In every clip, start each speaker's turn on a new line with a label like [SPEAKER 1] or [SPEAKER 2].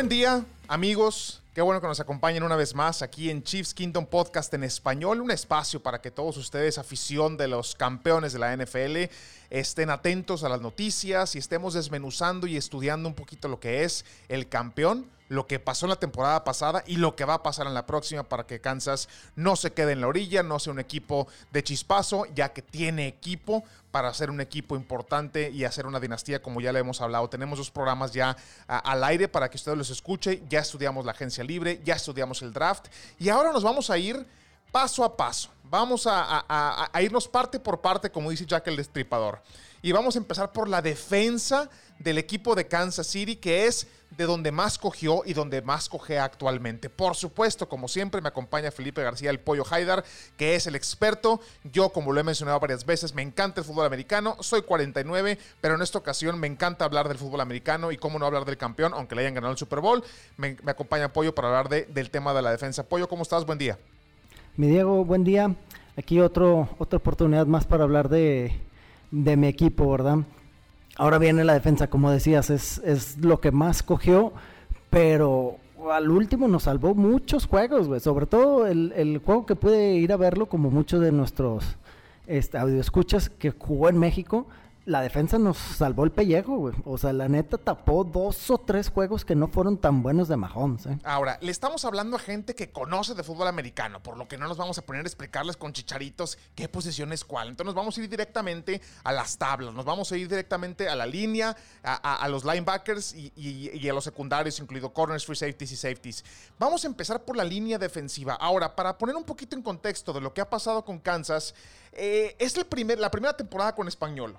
[SPEAKER 1] Buen día, amigos. Qué bueno que nos acompañen una vez más aquí en Chiefs Kingdom Podcast en español, un espacio para que todos ustedes, afición de los campeones de la NFL, estén atentos a las noticias y estemos desmenuzando y estudiando un poquito lo que es el campeón, lo que pasó en la temporada pasada y lo que va a pasar en la próxima para que Kansas no se quede en la orilla, no sea un equipo de chispazo, ya que tiene equipo para ser un equipo importante y hacer una dinastía como ya le hemos hablado. Tenemos dos programas ya al aire para que ustedes los escuchen. Ya estudiamos la agencia libre, ya estudiamos el draft y ahora nos vamos a ir paso a paso. Vamos a, a, irnos parte por parte, como dice Jack el Destripador. Y vamos a empezar por la defensa del equipo de Kansas City, que es de donde más cogió y donde más coge actualmente. Por supuesto, como siempre, me acompaña Felipe García, el Pollo Haidar, que es el experto. Yo, como lo he mencionado varias veces, me encanta el fútbol americano. Soy 49, pero en esta ocasión me encanta hablar del fútbol americano y cómo no hablar del campeón, aunque le hayan ganado el Super Bowl. Me, acompaña Pollo para hablar de, del tema de la defensa. Pollo, ¿cómo estás? Buen día.
[SPEAKER 2] Mi Diego, buen día. Aquí otra oportunidad más para hablar de, mi equipo, ¿verdad? Ahora viene la defensa, como decías, es, es lo que más cogió, pero al último nos salvó muchos juegos, güey. Sobre todo el, el, juego que pude ir a verlo, como muchos de nuestros este, escuchas que jugó en México, la defensa nos salvó el pellejo, güey. O sea, la neta tapó dos o tres juegos que no fueron tan buenos de Mahomes, ¿eh?
[SPEAKER 1] Ahora, le estamos hablando a gente que conoce de fútbol americano, por lo que no nos vamos a poner a explicarles con chicharitos qué posición es cuál. Entonces nos vamos a ir directamente a las tablas, nos vamos a ir directamente a la línea, a, los linebackers y, a los secundarios, incluido corners, free safeties y safeties. Vamos a empezar por la línea defensiva. Ahora, para poner un poquito en contexto de lo que ha pasado con Kansas, eh, es la primera temporada con español.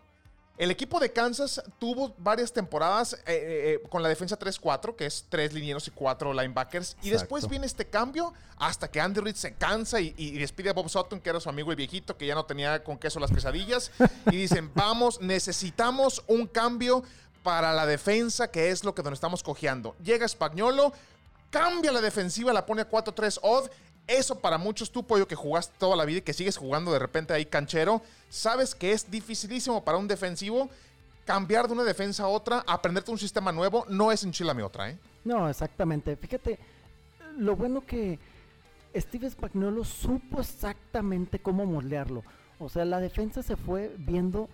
[SPEAKER 1] El equipo de Kansas tuvo varias temporadas eh, eh, eh, con la defensa 3-4, que es tres linieros y cuatro linebackers. Y después viene este cambio hasta que Andy Reid se cansa y, despide a Bob Sutton, que era su amigo el viejito, que ya no tenía con queso las quesadillas. y dicen, vamos, necesitamos un cambio para la defensa, que es lo que nos estamos cojeando. Llega Spagnolo, cambia la defensiva, la pone a 4-3 odd eso para muchos, tú, pollo, que jugaste toda la vida y que sigues jugando de repente ahí canchero, sabes que es dificilísimo para un defensivo cambiar de una defensa a otra, aprenderte un sistema nuevo, no es enchilame otra, ¿eh?
[SPEAKER 2] No, exactamente. Fíjate, lo bueno que Steve Spagnuolo supo exactamente cómo moldearlo. O sea, la defensa se fue viendo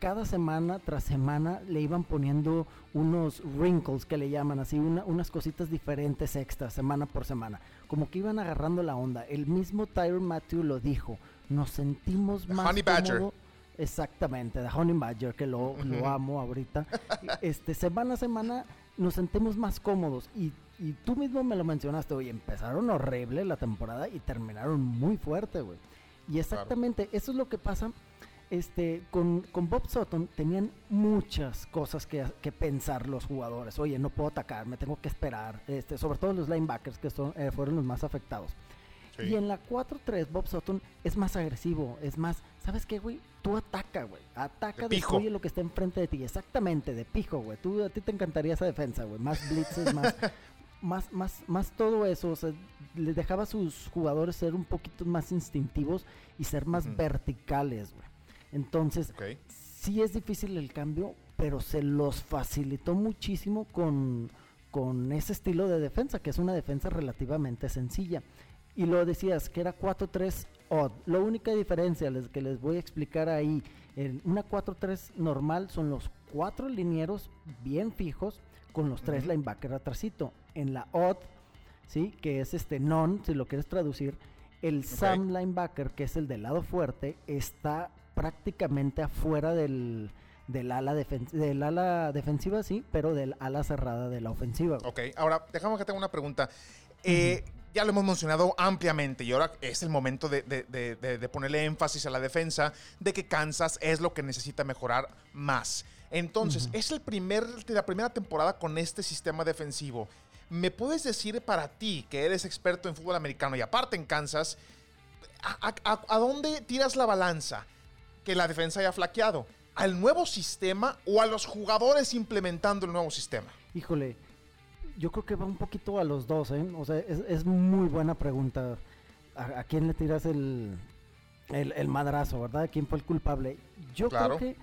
[SPEAKER 2] cada semana tras semana le iban poniendo unos wrinkles que le llaman así, unas cositas diferentes extras semana por semana. Como que iban agarrando la onda. El mismo Tyron Matthew lo dijo. Nos sentimos más
[SPEAKER 1] Honey Badger.
[SPEAKER 2] Exactamente, de Honey Badger, que lo, amo ahorita. este, semana a semana nos sentimos más cómodos. Y, y tú mismo me lo mencionaste, hoy empezaron horrible la temporada y terminaron muy fuerte, güey. Y exactamente, eso es lo que pasa este, con, Bob Sutton tenían muchas cosas que, pensar los jugadores. Oye, no puedo atacar, me tengo que esperar. Este, sobre todo los linebackers, que son, eh, fueron los más afectados. Y en la 4-3, Bob Sutton es más agresivo, es más, ¿sabes qué, güey? Tú ataca, güey. Ataca, destruye lo que está enfrente de ti. Exactamente, de pijo, güey. Tú, a ti te encantaría esa defensa, güey. Más blitzes, más, más, más, más todo eso. O sea, le dejaba a sus jugadores ser un poquito más instintivos y ser más verticales, güey. Entonces, sí es difícil el cambio, pero se los facilitó muchísimo con, con ese estilo de defensa, que es una defensa relativamente sencilla. Y lo decías, que era 4-3 odd. La única diferencia que les voy a explicar ahí, en una 4-3 normal son los cuatro linieros bien fijos con los tres linebackers atrasito. En la odd, ¿sí? que es este non, si lo quieres traducir, el Sam linebacker, que es el del lado fuerte, está prácticamente afuera del, del ala, del ala defensiva, sí, pero del ala cerrada de la ofensiva.
[SPEAKER 1] Ok, ahora dejamos que tenga una pregunta. Eh, ya lo hemos mencionado ampliamente y ahora es el momento de, ponerle énfasis a la defensa de que Kansas es lo que necesita mejorar más. Entonces, es el primer, la primera temporada con este sistema defensivo. ¿Me puedes decir para ti, que eres experto en fútbol americano y aparte en Kansas, a dónde tiras la balanza? Que la defensa haya flaqueado? ¿Al nuevo sistema o a los jugadores implementando el nuevo sistema?
[SPEAKER 2] Híjole, yo creo que va un poquito a los dos, ¿eh? O sea, es, muy buena pregunta. ¿A, quién le tiras el, el, madrazo, verdad? ¿Quién fue el culpable? Yo creo que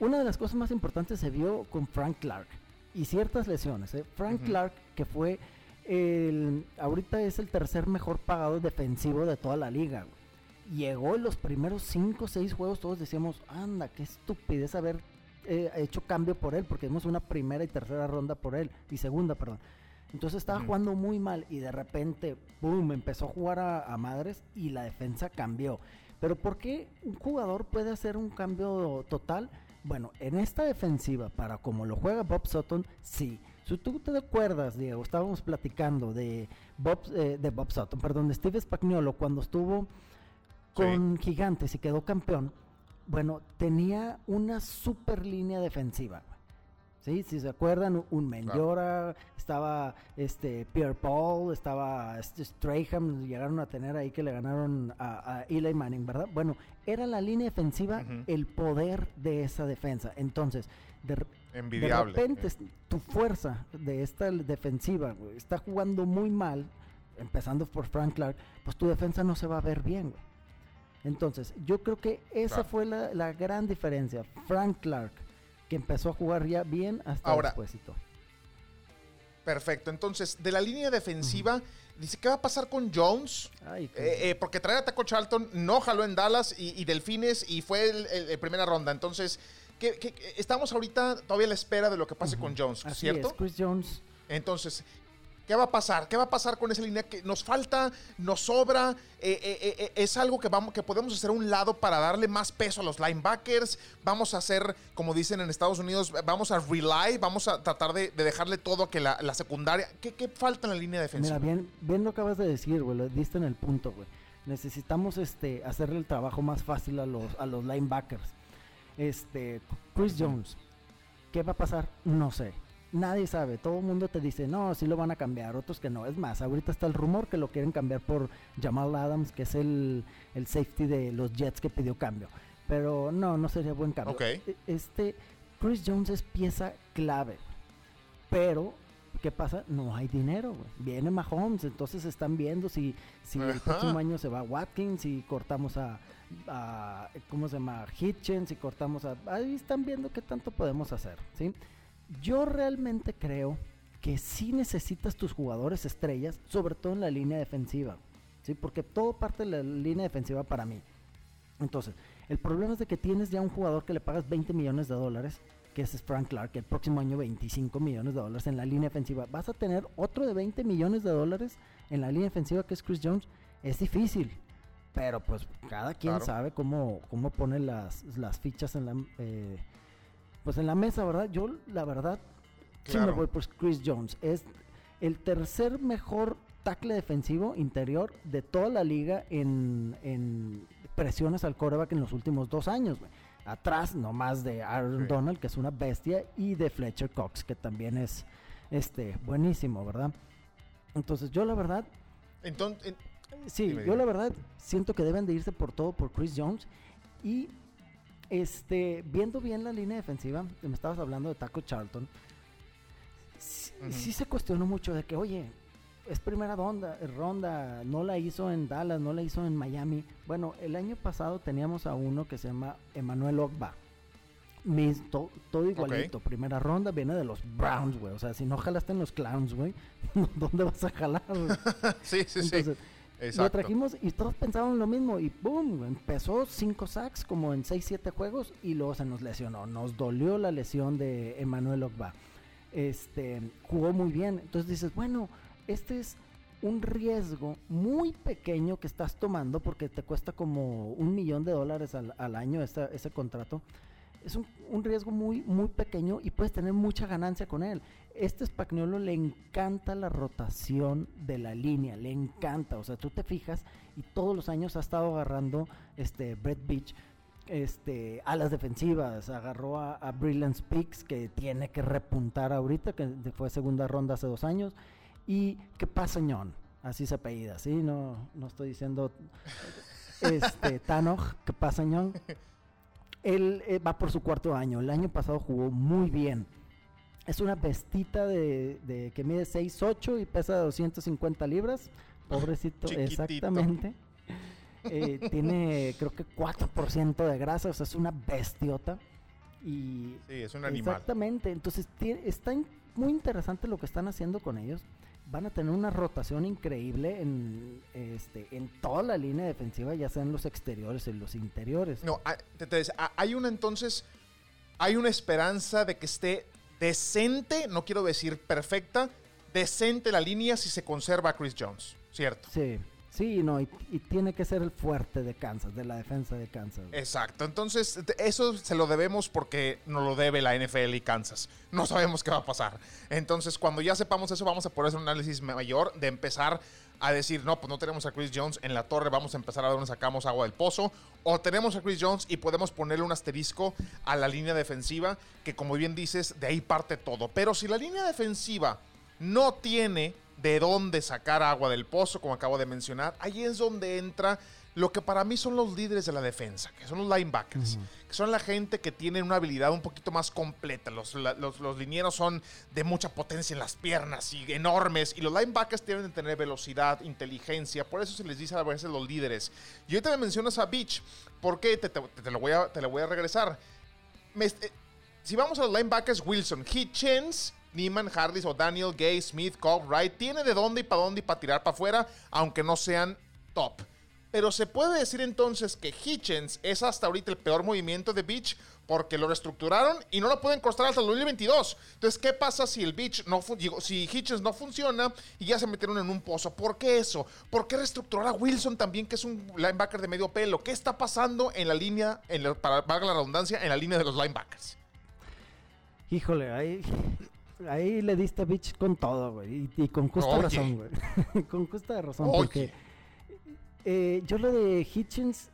[SPEAKER 2] una de las cosas más importantes se vio con Frank Clark. y ciertas lesiones. ¿eh? Frank Clark, que fue el, ahorita es el tercer mejor pagado defensivo de toda la liga. Llegó en los primeros 5 o 6 juegos, todos decíamos, anda, qué estupidez haber eh, hecho cambio por él, porque vimos una primera y tercera ronda por él, y segunda, perdón. Entonces estaba jugando muy mal y de repente, boom, empezó a jugar a, madres y la defensa cambió. Pero ¿por qué un jugador puede hacer un cambio total? Bueno, en esta defensiva, para como lo juega Bob Sutton, sí. Si tú te acuerdas, Diego, estábamos platicando de Bob, eh, de Bob Sutton, perdón, de Steve Spagnuolo cuando estuvo con Gigantes y quedó campeón. Bueno, tenía una super línea defensiva. ¿sí? Si se acuerdan, un Menjora, estaba este Pierre Paul, estaba este Strahan, llegaron a tener ahí que le ganaron a, Eli Manning, ¿verdad? Bueno, era la línea defensiva el poder de esa defensa. Entonces, de, repente tu fuerza de esta defensiva está jugando muy mal, empezando por Frank Clark, pues tu defensa no se va a ver bien, Entonces, yo creo que esa fue la, la gran diferencia. Frank Clark que empezó a jugar ya bien hasta Ahora, después
[SPEAKER 1] Perfecto. Entonces, de la línea defensiva, dice, ¿qué va a pasar con Jones? Eh, eh, porque traer a Taco Charlton no jaló en Dallas y, Delfines y fue el, primera ronda. Entonces, ¿qué, estamos ahorita todavía a la espera de lo que pase con Jones, ¿cierto?
[SPEAKER 2] Chris Jones.
[SPEAKER 1] Entonces, ¿Qué va a pasar? ¿Qué va a pasar con esa línea que nos falta, nos sobra? Eh, eh, eh, es algo que, vamos, que podemos hacer a un lado para darle más peso a los linebackers. Vamos a hacer, como dicen en Estados Unidos, vamos a rely, vamos a tratar de, dejarle todo a que la, secundaria. ¿Qué, falta en la línea defensiva?
[SPEAKER 2] Mira, bien, bien lo acabas de decir, güey, lo diste en el punto, güey. Necesitamos este, hacerle el trabajo más fácil a los, a los linebackers. Este, Chris Jones, ¿qué va a pasar? No sé nadie sabe. Todo el mundo te dice, no, sí lo van a cambiar, otros que no. Es más, ahorita está el rumor que lo quieren cambiar por Jamal Adams, que es el, safety de los Jets que pidió cambio. Pero no, no sería buen cambio. E, este, Chris Jones es pieza clave. Pero, ¿qué pasa? No hay dinero, Viene Mahomes, entonces están viendo si, si el próximo año se va Watkins, si cortamos a, a, ¿cómo se llama? Hitchens, si cortamos a... Ahí están viendo qué tanto podemos hacer, ¿sí? Yo realmente creo que sí necesitas tus jugadores estrellas, sobre todo en la línea defensiva, ¿sí? Porque todo parte de la línea defensiva para mí. Entonces, el problema es de que tienes ya un jugador que le pagas 20 millones de dólares, que es Frank Clark, que el próximo año 25 millones de dólares en la línea defensiva. Vas a tener otro de 20 millones de dólares en la línea defensiva que es Chris Jones. Es difícil, pero pues cada quien sabe cómo, cómo pone las, las fichas en la... Eh, pues en la mesa, ¿verdad? Yo, la verdad, sí me voy por Chris Jones. Es el tercer mejor tackle defensivo interior de toda la liga en, presiones al coreback en los últimos dos años, Atrás, nomás de Aaron Donald, que es una bestia, y de Fletcher Cox, que también es este buenísimo, ¿verdad? Entonces, yo la verdad.
[SPEAKER 1] Entonces.
[SPEAKER 2] sí, yo la verdad siento que deben de irse por todo por Chris Jones. Y este, viendo bien la línea defensiva, me estabas hablando de Taco Charlton, sí, se cuestionó mucho de que, oye, es primera ronda, ronda, no la hizo en Dallas, no la hizo en Miami. Bueno, el año pasado teníamos a uno que se llama Emmanuel Ogba. todo igualito, primera ronda, viene de los Browns, güey. O sea, si no jalaste en los Clowns, güey, ¿dónde vas a jalar?
[SPEAKER 1] sí, sí, sí.
[SPEAKER 2] Lo trajimos y todos pensaban lo mismo y boom, empezó cinco sacks como en 6, 7 juegos y luego se nos lesionó. Nos dolió la lesión de Emmanuel Ogba. Este, jugó muy bien. Entonces dices, bueno, este es un riesgo muy pequeño que estás tomando porque te cuesta como un millón de dólares al, año ese contrato es un, un, riesgo muy, muy pequeño y puedes tener mucha ganancia con él. Este Spagnuolo le encanta la rotación de la línea, le encanta. O sea, tú te fijas y todos los años ha estado agarrando este Brett Beach este, a las defensivas, agarró a, a Brilliant Speaks, que tiene que repuntar ahorita, que fue segunda ronda hace dos años, y qué pasa, ñón, así se apellida, ¿sí? No, no estoy diciendo este, Tanoch, qué pasa, ñón. Él eh, va por su cuarto año. El año pasado jugó muy bien. Es una bestita de, que mide 6'8 y pesa 250 libras. Pobrecito, exactamente. Eh, tiene creo que 4% de grasa, o sea, es una bestiota. Y
[SPEAKER 1] sí, es un animal.
[SPEAKER 2] Exactamente, entonces está muy interesante lo que están haciendo con ellos. Van a tener una rotación increíble en, este, en toda la línea defensiva, ya sean los exteriores y los interiores.
[SPEAKER 1] No, ah, te, te decía, ah, hay una entonces, hay una esperanza de que esté decente, no quiero decir perfecta, decente la línea si se conserva a Chris Jones, ¿cierto?
[SPEAKER 2] Sí. Sí, no, y, y, tiene que ser el fuerte de Kansas, de la defensa de Kansas.
[SPEAKER 1] Exacto, entonces eso se lo debemos porque nos lo debe la NFL y Kansas. No sabemos qué va a pasar. Entonces, cuando ya sepamos eso, vamos a poder hacer un análisis mayor de empezar a decir, no, pues no tenemos a Chris Jones en la torre, vamos a empezar a ver dónde sacamos agua del pozo. O tenemos a Chris Jones y podemos ponerle un asterisco a la línea defensiva, que como bien dices, de ahí parte todo. Pero si la línea defensiva no tiene de dónde sacar agua del pozo, como acabo de mencionar, ahí es donde entra lo que para mí son los líderes de la defensa, que son los linebackers, que son la gente que tiene una habilidad un poquito más completa. Los, los, los, linieros son de mucha potencia en las piernas y enormes, y los linebackers tienen que tener velocidad, inteligencia, por eso se les dice a veces los líderes. Y ahorita me mencionas a Beach, ¿por qué? Te, te, lo, voy a, te lo voy a regresar. Eh, si vamos a los linebackers, Wilson, Hitchens Neiman, Hardis o Daniel, Gay, Smith, Cobb, Wright, tiene de dónde y para dónde y para tirar para afuera, aunque no sean top. Pero se puede decir entonces que Hitchens es hasta ahorita el peor movimiento de Beach porque lo reestructuraron y no lo pueden costar hasta el 2022. Entonces, ¿qué pasa si el Beach no si Hitchens no funciona y ya se metieron en un pozo? ¿Por qué eso? ¿Por qué reestructurar a Wilson también, que es un linebacker de medio pelo? ¿Qué está pasando en la línea, en para valga la redundancia, en la línea de los linebackers?
[SPEAKER 2] Híjole, ahí ahí le diste bitch con todo, güey. Y, con justa razón, güey. con justa razón, porque eh, yo lo de Hitchens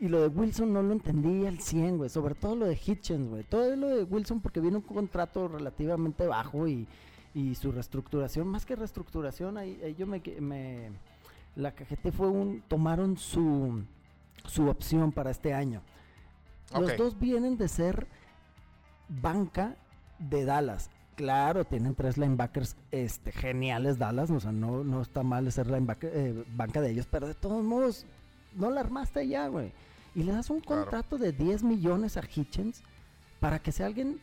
[SPEAKER 2] y lo de Wilson no lo entendí al 100, güey. Sobre todo lo de Hitchens, güey. Todo lo de Wilson porque viene un contrato relativamente bajo y, y su reestructuración, más que reestructuración, ahí, yo me, me, La cajete fue un... Tomaron su, su opción para este año. Los dos vienen de ser banca de Dallas. Claro, tienen tres linebackers este, geniales Dallas, o sea, no, no está mal ser linebacker, eh, banca de ellos, pero de todos modos, no la armaste ya, güey. Y le das un contrato de 10 millones a Hitchens para que sea alguien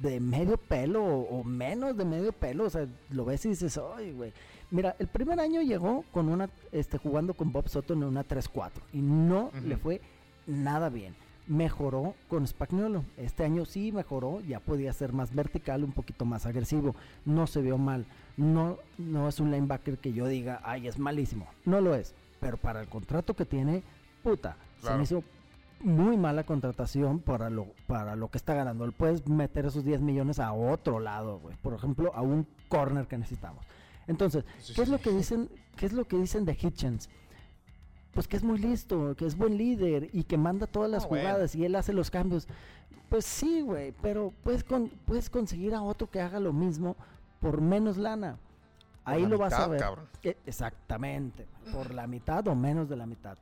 [SPEAKER 2] de medio pelo o, menos de medio pelo, o sea, lo ves y dices, ay, güey. Mira, el primer año llegó con una, este, jugando con Bob Soto en una 3-4 y no le fue nada bien mejoró con Spagnuolo. Este año sí mejoró, ya podía ser más vertical, un poquito más agresivo. No se vio mal. No, no es un linebacker que yo diga, ay, es malísimo. No lo es. Pero para el contrato que tiene, puta, se me hizo muy mala contratación para lo, para lo que está ganando. Él puedes meter esos 10 millones a otro lado, güey. Por ejemplo, a un corner que necesitamos. Entonces, ¿qué es lo que dicen? ¿Qué es lo que dicen de Hitchens? Pues que es muy listo, que es buen líder y que manda todas las ah, jugadas y él hace los cambios. Pues sí, güey, pero puedes, puedes conseguir a otro que haga lo mismo por menos lana. Ahí lo vas a ver. E, exactamente, por la mitad o menos de la mitad.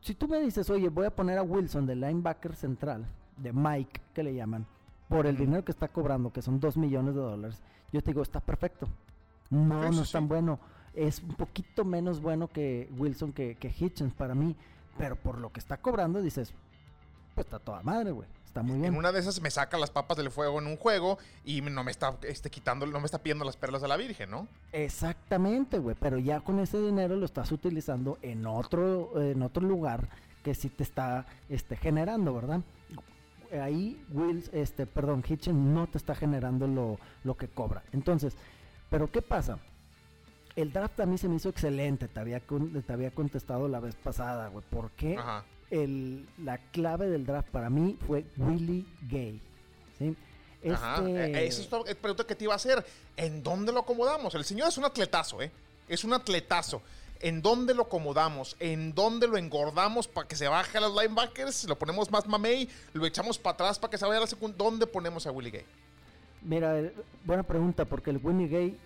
[SPEAKER 2] Si tú me dices, oye, voy a poner a Wilson de linebacker central, de Mike, que le llaman, por el dinero que está cobrando, que son 2 millones de dólares, yo te digo, está perfecto. No, no es tan bueno es un poquito menos bueno que Wilson, que, que Hitchens para mí. Pero por lo que está cobrando, dices, pues está toda madre, güey. Está muy bien.
[SPEAKER 1] En una de esas me saca las papas del fuego en un juego y no me está este, quitando, no me está pidiendo las perlas de la Virgen, ¿no?
[SPEAKER 2] Exactamente, güey. Pero ya con ese dinero lo estás utilizando en otro, en otro lugar que sí te está este, generando, ¿verdad? Ahí Wills, este, perdón, Hitchens no te está generando lo, lo que cobra. Entonces, ¿pero qué pasa? El draft a mí se me hizo excelente. Te había, te había contestado la vez pasada, güey. ¿Por qué? El, la clave del draft para mí fue Willie Gay. ¿sí?
[SPEAKER 1] Ajá. Este e, esa es la pregunta que te iba a hacer. ¿En dónde lo acomodamos? El señor es un atletazo, ¿eh? Es un atletazo. ¿En dónde lo acomodamos? ¿En dónde lo engordamos para que se baje a los linebackers? ¿Lo ponemos más mamey? ¿Lo echamos para atrás para que se vaya a la segunda? ¿Dónde ponemos a Willie Gay?
[SPEAKER 2] Mira, eh, buena pregunta, porque el Willie Gay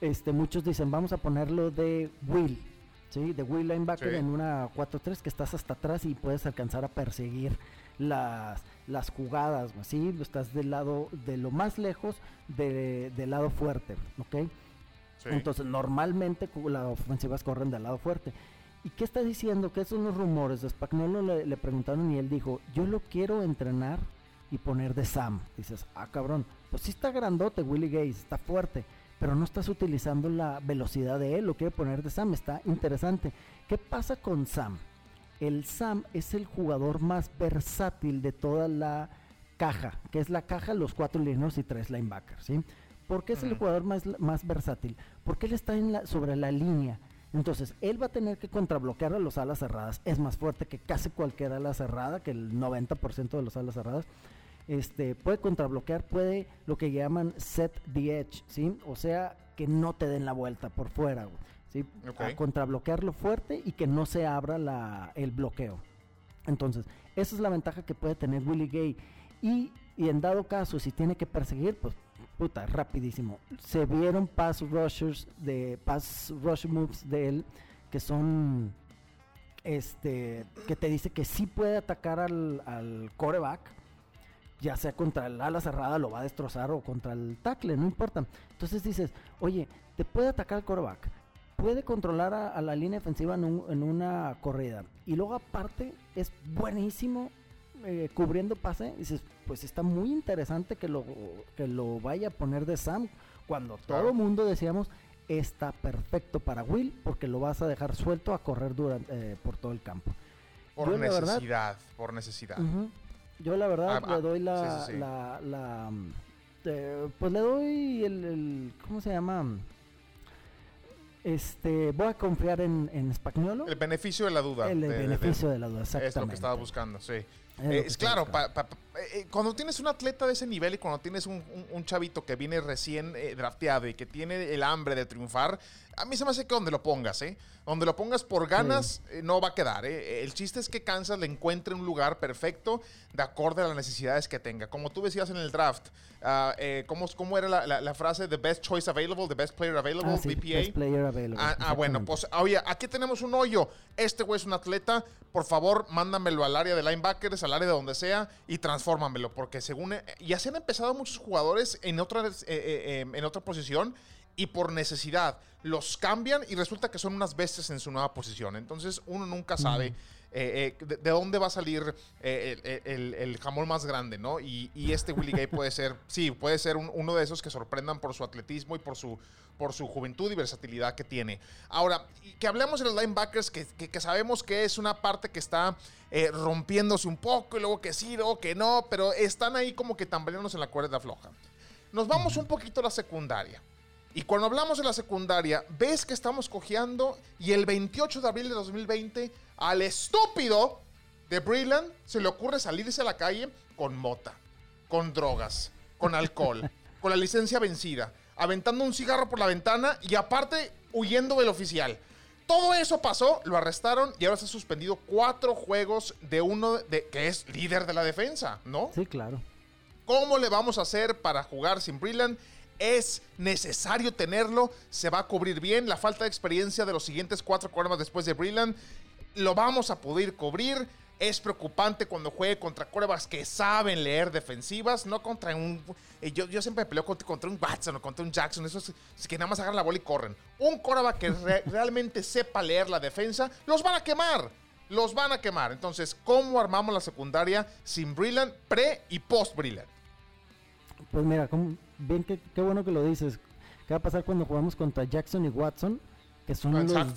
[SPEAKER 2] este, muchos dicen, vamos a ponerlo de Will, ¿sí? De Will linebacker en una 4-3 que estás hasta atrás y puedes alcanzar a perseguir las, las jugadas, ¿sí? Estás del lado, de lo más lejos de, del lado fuerte, ¿ok? Entonces, normalmente las ofensivas corren del lado fuerte. ¿Y qué está diciendo? ¿Qué son los rumores? De Spagnolo le, le preguntaron y él dijo, yo lo quiero entrenar y poner de Sam. Dices, ah, cabrón, pues sí está grandote Willie Gaze, está fuerte, pero no estás utilizando la velocidad de él, lo quiere poner de Sam, está interesante. ¿Qué pasa con Sam? El Sam es el jugador más versátil de toda la caja, que es la caja, los cuatro lineos y tres linebackers, ¿sí? ¿Por qué es el jugador más, más versátil? Porque él está en la, sobre la línea. Entonces, él va a tener que contrabloquear a los alas cerradas. Es más fuerte que casi cualquier ala cerrada, que el 90% de los alas cerradas. Este, puede contrabloquear, puede lo que llaman set the edge, ¿sí? O sea, que no te den la vuelta por fuera, ¿sí? A contrabloquearlo fuerte y que no se abra la, el bloqueo. Entonces, esa es la ventaja que puede tener Willie Gay. Y, y en dado caso, si tiene que perseguir, pues puta, rapidísimo. Se vieron pass rushers de pass rush moves de él que son este que te dice que sí puede atacar al, al coreback, ya sea contra el ala cerrada lo va a destrozar o contra el tackle, no importa. Entonces dices, oye, te puede atacar el coreback, puede controlar a, la línea defensiva en, en, una corrida y luego aparte es buenísimo eh, cubriendo pase, dices, pues está muy interesante que lo, que lo vaya a poner de Sam, cuando todo el mundo decíamos, está perfecto para Will, porque lo vas a dejar suelto a correr durante, eh, por todo el campo.
[SPEAKER 1] Por necesidad, por necesidad.
[SPEAKER 2] Yo la verdad ah, le doy la, la, mm, eh, pues le doy el, el, ¿cómo se llama? Este, voy a confiar en, en
[SPEAKER 1] El beneficio de la duda.
[SPEAKER 2] El beneficio de, la duda, exactamente.
[SPEAKER 1] Es lo que estaba buscando, sí. Es, claro, eh, cuando tienes un atleta de ese nivel y cuando tienes un, chavito que viene recién eh, drafteado y que tiene el hambre de triunfar, a mí se me hace que donde lo pongas, ¿eh? Donde lo pongas por ganas, eh, no va a quedar, ¿eh? El chiste es que Kansas le encuentre un lugar perfecto de acorde a las necesidades que tenga. Como tú decías en el draft, uh, ¿cómo, ¿cómo, era la, la, frase? The best choice available, the best player available,
[SPEAKER 2] ah, Best player available.
[SPEAKER 1] Ah, ah bueno, pues, oye, aquí tenemos un hoyo. Este güey es un atleta. Por favor, mándamelo al área de linebackers, al área de donde sea y transfórmamelo. Porque según. Ya se han empezado muchos jugadores en otra, en otra posición y por necesidad los cambian y resulta que son unas bestias en su nueva posición. Entonces uno nunca sabe eh, eh, de, dónde va a salir eh, el, jamón más grande, ¿no? Y, este Willie Gay puede ser, sí, puede ser uno de esos que sorprendan por su atletismo y por su, por su juventud y versatilidad que tiene. Ahora, que hablemos de los linebackers, que, que, sabemos que es una parte que está rompiéndose un poco y luego que sí, luego que no, pero están ahí como que tambaleándose en la cuerda floja. Nos vamos un poquito a la secundaria. Y cuando hablamos de la secundaria, ves que estamos cojeando y el 28 de abril de 2020 al estúpido de Brilland se le ocurre salirse a la calle con mota, con drogas, con alcohol, con la licencia vencida, aventando un cigarro por la ventana y aparte huyendo del oficial. Todo eso pasó, lo arrestaron y ahora se ha suspendido cuatro juegos de uno de, que es líder de la defensa, ¿no?
[SPEAKER 2] Sí, claro.
[SPEAKER 1] ¿Cómo le vamos a hacer para jugar sin Brilland? Es necesario tenerlo, se va a cubrir bien. La falta de experiencia de los siguientes cuatro corebacks después de Brilland lo vamos a poder cubrir. Es preocupante cuando juegue contra corebacks que saben leer defensivas, no contra un. Eh, yo, yo siempre peleo contra, un Watson o contra un Jackson, esos que nada más agarran la bola y corren. Un coreback que realmente sepa leer la defensa, los van a quemar. Los van a quemar. Entonces, ¿cómo armamos la secundaria sin Brilland, pre y post Brilland?
[SPEAKER 2] Pues mira, bien que, qué bueno que lo dices. ¿Qué va a pasar cuando jugamos contra Jackson y Watson? Que son los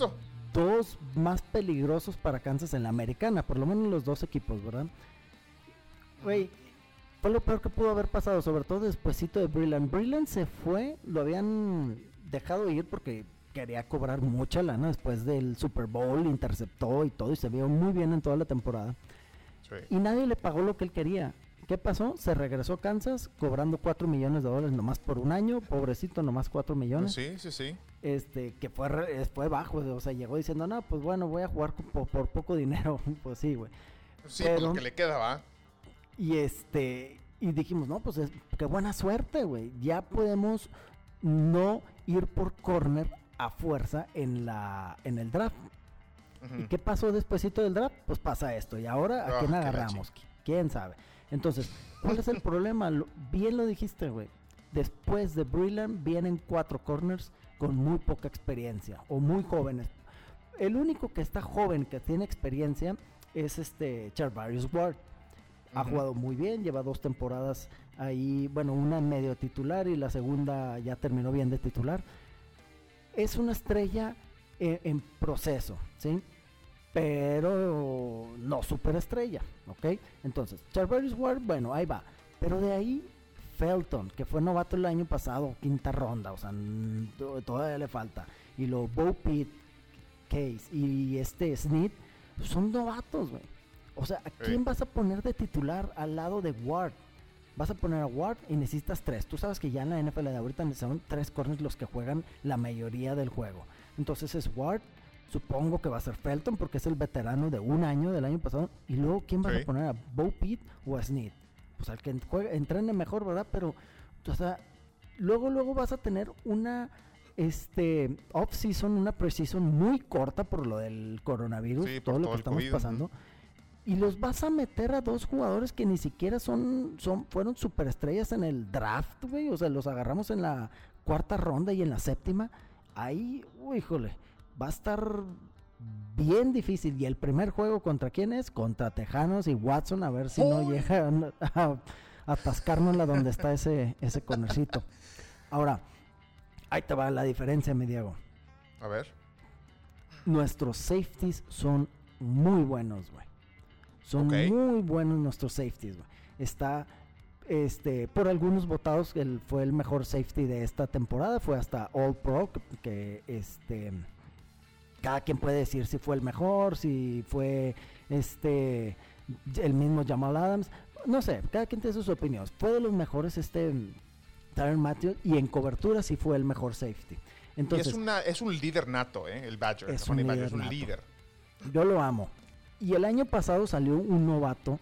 [SPEAKER 2] dos más peligrosos para Kansas en la americana, por lo menos los dos equipos, ¿verdad? Güey, fue lo peor que pudo haber pasado, sobre todo despuesito de Brilland. Brilland se fue, lo habían dejado ir porque quería cobrar mucha lana después del Super Bowl, interceptó y todo, y se vio muy bien en toda la temporada. Y nadie le pagó lo que él quería. ¿Qué pasó? Se regresó a Kansas cobrando 4 millones de dólares nomás por un año, pobrecito, nomás 4 millones.
[SPEAKER 1] Sí, sí, sí.
[SPEAKER 2] Este, que fue, fue bajo, o sea, llegó diciendo, no, pues bueno, voy a jugar por, poco dinero. pues sí, güey.
[SPEAKER 1] Sí, por lo que le queda, va.
[SPEAKER 2] Y este, y dijimos, no, pues qué buena suerte, güey. Ya podemos no ir por corner a fuerza en la en el draft. ¿Y qué pasó despuésito del draft? Pues pasa esto. ¿Y ahora a ah, quién agarramos? ¿Quién sabe? Entonces, ¿cuál es el problema? bien lo dijiste, güey. Después de Brilliant vienen cuatro corners con muy poca experiencia o muy jóvenes. El único que está joven que tiene experiencia es este Charvarius Ward. Ha jugado muy bien, lleva dos temporadas ahí, bueno, una medio titular y la segunda ya terminó bien de titular. Es una estrella eh, en proceso, ¿sí? Pero no superestrella, ¿ok? Entonces, Charvarius Ward, bueno, ahí va. Pero de ahí, Felton, que fue novato el año pasado, quinta ronda, o sea, todavía le falta. Y lo Bo Pitt, Case y este Snit, son novatos, güey. O sea, ¿a quién vas a poner de titular al lado de Ward? Vas a poner a Ward y necesitas tres. Tú sabes que ya en la NFL de ahorita son tres corners los que juegan la mayoría del juego. Entonces es Ward, supongo que va a ser Felton porque es el veterano de un año del año pasado. Y luego, ¿quién vas a poner? ¿A Bo Pitt o a Snead? Pues al que entrene mejor, ¿verdad? Pero, o sea, luego, luego vas a tener una este off-season, una pre-season muy corta por lo del coronavirus, todo lo que estamos pasando. Y los vas a meter a dos jugadores que ni siquiera son, son fueron superestrellas en el draft, güey. O sea, los agarramos en la cuarta ronda y en la séptima. Ahí, uy, híjole, va a estar bien difícil. Y el primer juego contra quién es? Contra Tejanos y Watson, a ver si no llega a, atascarnos la donde está ese, ese conercito. Ahora, ahí te va la diferencia, mi Diego.
[SPEAKER 1] A ver.
[SPEAKER 2] Nuestros safeties son muy buenos, güey. Son muy buenos nuestros safeties, güey. Está este, por algunos votados, él fue el mejor safety de esta temporada, fue hasta All Pro, que, este, cada quien puede decir si fue el mejor, si fue este, el mismo Jamal Adams, no sé, cada quien tiene sus opiniones. Fue de los mejores este Tyron Matthews y en cobertura sí fue el mejor safety. Entonces,
[SPEAKER 1] es, una, es un líder nato, ¿eh? el Badger. Es, un, líder es un líder.
[SPEAKER 2] Yo lo amo. Y el año pasado salió un novato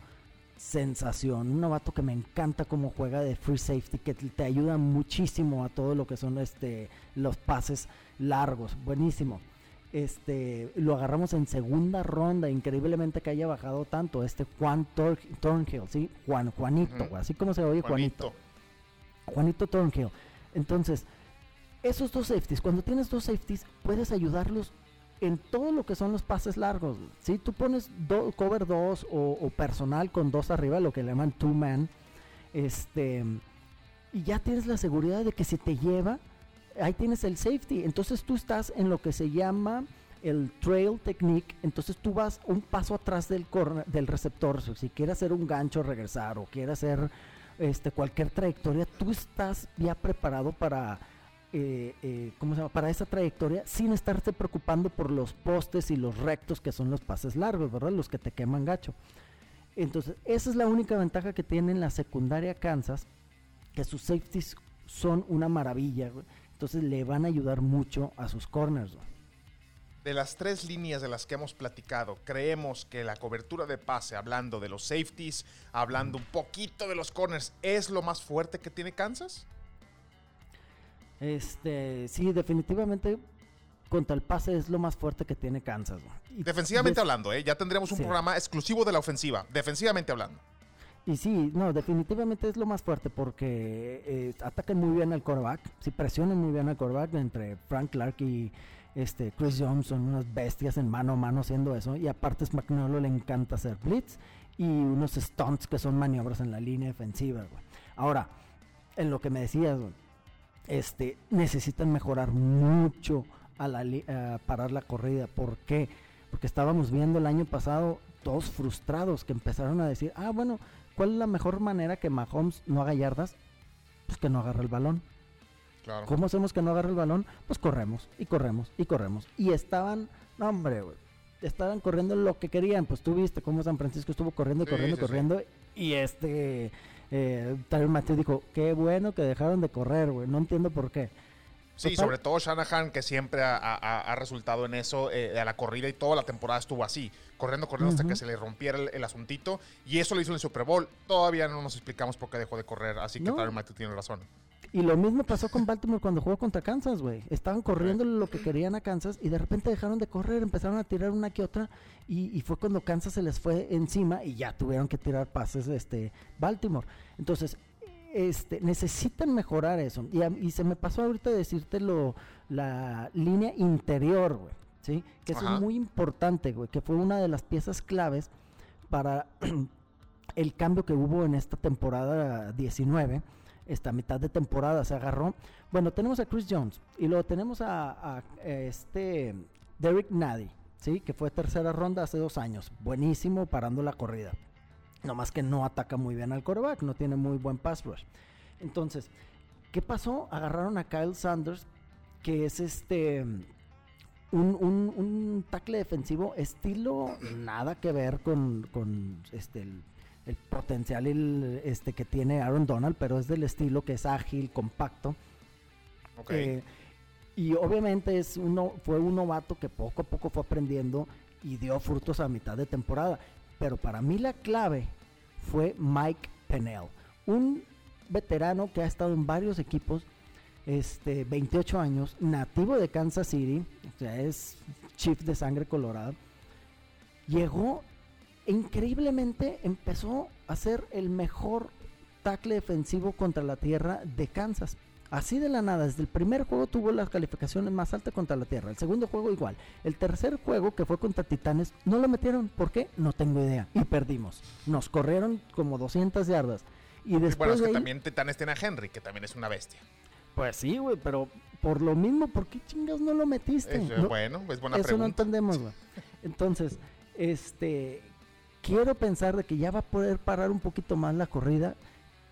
[SPEAKER 2] sensación, un novato que me encanta cómo juega de free safety, que te ayuda muchísimo a todo lo que son este los pases largos, buenísimo. Este, lo agarramos en segunda ronda, increíblemente que haya bajado tanto este Juan Thornhill, ¿sí? Juan, Juanito, así como se oye Juanito. Juanito Thornhill. Entonces, esos dos safeties, cuando tienes dos safeties, puedes ayudarlos en todo lo que son los pases largos. Si tú pones cover 2 o, personal con dos arriba, lo que le llaman two man, este, y ya tienes la seguridad de que si te lleva, ahí tienes el safety. Entonces tú estás en lo que se llama el trail technique, entonces tú vas un paso atrás del, del receptor. Si quieres hacer un gancho, regresar o quieres hacer este, cualquier trayectoria, tú estás ya preparado para eh, eh, ¿cómo se llama? Para esa trayectoria sin estarte preocupando por los postes y los rectos que son los pases largos, ¿verdad? Los que te queman gacho. Entonces, esa es la única ventaja que tiene en la secundaria Kansas, que sus safeties son una maravilla, Entonces le van a ayudar mucho a sus corners,
[SPEAKER 1] De las tres líneas de las que hemos platicado, creemos que la cobertura de pase, hablando de los safeties, hablando un poquito de los corners, ¿es lo más fuerte que tiene Kansas?
[SPEAKER 2] Este, sí, definitivamente contra el pase es lo más fuerte que tiene Kansas.
[SPEAKER 1] Defensivamente hablando, ¿eh? ya tendremos un programa exclusivo de la ofensiva, defensivamente hablando.
[SPEAKER 2] Y sí, no, definitivamente es lo más fuerte porque eh, atacan muy bien al coreback, sí presionan muy bien al coreback entre Frank Clark y este Chris Jones son unas bestias en mano a mano haciendo eso y aparte es McNullo le encanta hacer blitz y unos stunts que son maniobras en la línea defensiva. Ahora, en lo que me decías, este, necesitan mejorar mucho a, la, parar la corrida. ¿Por qué? Porque estábamos viendo el año pasado todos frustrados que empezaron a decir, ah, bueno, ¿cuál es la mejor manera que Mahomes no haga yardas? Pues que no agarre el balón. ¿Cómo hacemos que no agarre el balón? Pues corremos y corremos y corremos. Y estaban, no hombre, estaban corriendo lo que querían. Pues tú viste cómo San Francisco estuvo corriendo y corriendo y corriendo. Y este eh, Tyler dijo, qué bueno que dejaron de correr, güey, no entiendo por qué.
[SPEAKER 1] Sí, sobre todo Shanahan, que siempre ha, resultado en eso, eh, a la corrida y toda la temporada estuvo así, corriendo, corriendo hasta que se le rompiera el, asuntito. Y eso lo hizo en el Super Bowl. Todavía no nos explicamos por qué dejó de correr, así que Tyler Matthew tiene razón.
[SPEAKER 2] Y lo mismo pasó con Baltimore cuando jugó contra Kansas, güey. Estaban corriendo lo que querían a Kansas y de repente dejaron de correr, empezaron a tirar una que otra y, fue cuando Kansas se les fue encima y ya tuvieron que tirar pases este Baltimore. Entonces, este, necesitan mejorar eso. Y, se me pasó ahorita decirte lo, la línea interior, güey. ¿Sí? Que es muy importante, güey. Que fue una de las piezas claves para el cambio que hubo en esta temporada 19, esta mitad de temporada se agarró. Bueno, tenemos a Chris Jones y luego tenemos a, a este Derek Nady, ¿sí? que fue tercera ronda hace dos años. Buenísimo parando la corrida. No más que no ataca muy bien al coreback, no tiene muy buen pass rush. Entonces, ¿qué pasó? Agarraron a Kyle Sanders, que es este un, un, tackle defensivo estilo nada que ver con, con este el, potencial este que tiene Aaron Donald, pero es del estilo que es ágil, compacto. Eh, y obviamente es uno, fue un novato que poco a poco fue aprendiendo y dio frutos a mitad de temporada. Pero para mí la clave fue Mike Pennell, un veterano que ha estado en varios equipos, este, 28 años, nativo de Kansas City, o sea, es chief de sangre colorada. Llegó e increíblemente empezó a ser el mejor tackle defensivo contra la tierra de Kansas. Así de la nada, desde el primer juego tuvo las calificaciones más altas contra la Tierra. El segundo juego igual. El tercer juego, que fue contra Titanes, no lo metieron. ¿Por qué? No tengo idea. Y perdimos. Nos corrieron como 200 yardas. Y después
[SPEAKER 1] bueno, es que también Titanes tiene a Henry, que también es una bestia.
[SPEAKER 2] Pues sí, güey, pero por lo mismo, ¿por qué chingas no lo metiste?
[SPEAKER 1] bueno, es buena
[SPEAKER 2] Eso no entendemos, güey. Entonces, este, quiero pensar de que ya va a poder parar un poquito más la corrida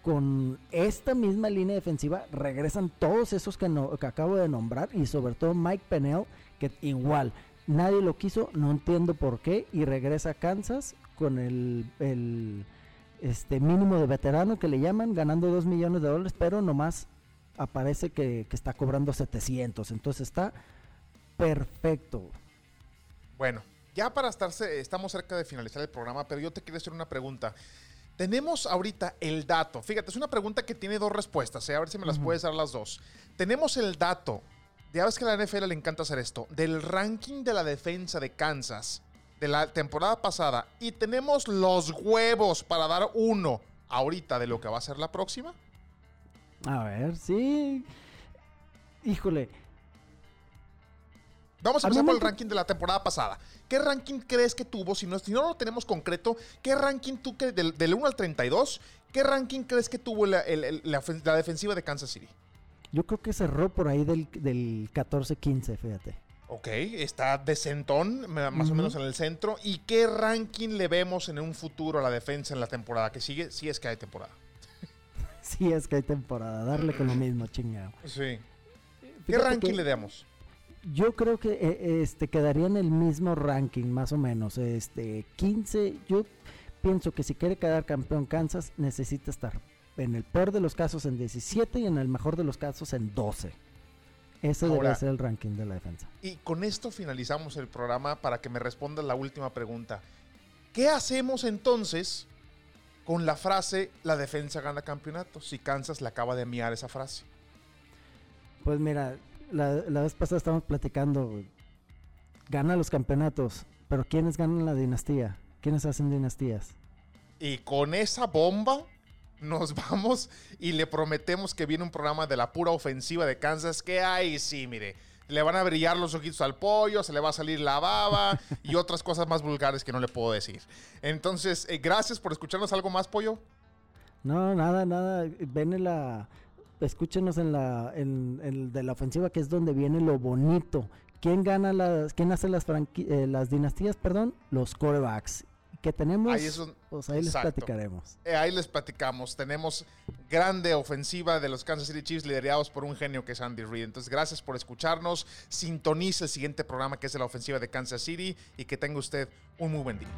[SPEAKER 2] con esta misma línea defensiva regresan todos esos que, no, que acabo de nombrar y sobre todo Mike Pennell, que igual nadie lo quiso, no entiendo por qué, y regresa a Kansas con el, este mínimo de veterano que le llaman, ganando 2 millones de dólares, pero nomás aparece que, que está cobrando 700, entonces está perfecto.
[SPEAKER 1] Bueno, ya para estarse, estamos cerca de finalizar el programa, pero yo te quiero hacer una pregunta. Tenemos ahorita el dato. Fíjate, es una pregunta que tiene dos respuestas. ¿eh? A ver si me las puedes dar las dos. Tenemos el dato. Ya ves que a la NFL le encanta hacer esto. Del ranking de la defensa de Kansas de la temporada pasada. Y tenemos los huevos para dar uno ahorita de lo que va a ser la próxima.
[SPEAKER 2] A ver, sí. Híjole.
[SPEAKER 1] Vamos a empezar por el ranking de la temporada pasada. ¿Qué ranking crees que tuvo? Si no, si no lo tenemos concreto, ¿qué ranking tú que del, 1 al 32? ¿Qué ranking crees que tuvo la, defensiva de Kansas City?
[SPEAKER 2] Yo creo que cerró por ahí del, 14-15, fíjate.
[SPEAKER 1] Ok, está decentón, más o menos en el centro. ¿Y qué ranking le vemos en un futuro a la defensa en la temporada que sigue? Si es que hay temporada.
[SPEAKER 2] si es que hay temporada, darle con lo mismo, chingado.
[SPEAKER 1] Sí. ¿Qué ranking le damos?
[SPEAKER 2] Yo creo que eh, este quedaría en el mismo ranking, más o menos. Este 15, yo pienso que si quiere quedar campeón Kansas, necesita estar en el peor de los casos en 17 y en el mejor de los casos en 12. Ese debe ser el ranking de la defensa.
[SPEAKER 1] Y con esto finalizamos el programa para que me respondas la última pregunta. ¿Qué hacemos entonces con la frase la defensa gana campeonato? Si Kansas le acaba de miar esa frase.
[SPEAKER 2] Pues mira, la, vez pasada estábamos platicando, gana los campeonatos, pero ¿quiénes ganan la dinastía? ¿Quiénes hacen dinastías?
[SPEAKER 1] Y con esa bomba nos vamos y le prometemos que viene un programa de la pura ofensiva de Kansas que ahí sí, mire, le van a brillar los ojitos al pollo, se le va a salir la baba y otras cosas más vulgares que no le puedo decir. Entonces, eh, gracias por escucharnos algo más, pollo.
[SPEAKER 2] No, nada, nada. Ven la escúchenos en la en, en, de la ofensiva que es donde viene lo bonito. ¿Quién gana las quién hace las eh, las dinastías, perdón? Los corebacks. Que tenemos, ahí pues ahí les platicaremos.
[SPEAKER 1] Eh, ahí les platicamos. Tenemos grande ofensiva de los Kansas City Chiefs liderados por un genio que es Andy Reid. Entonces, gracias por escucharnos. Sintonice el siguiente programa que es de la ofensiva de Kansas City y que tenga usted un muy buen día.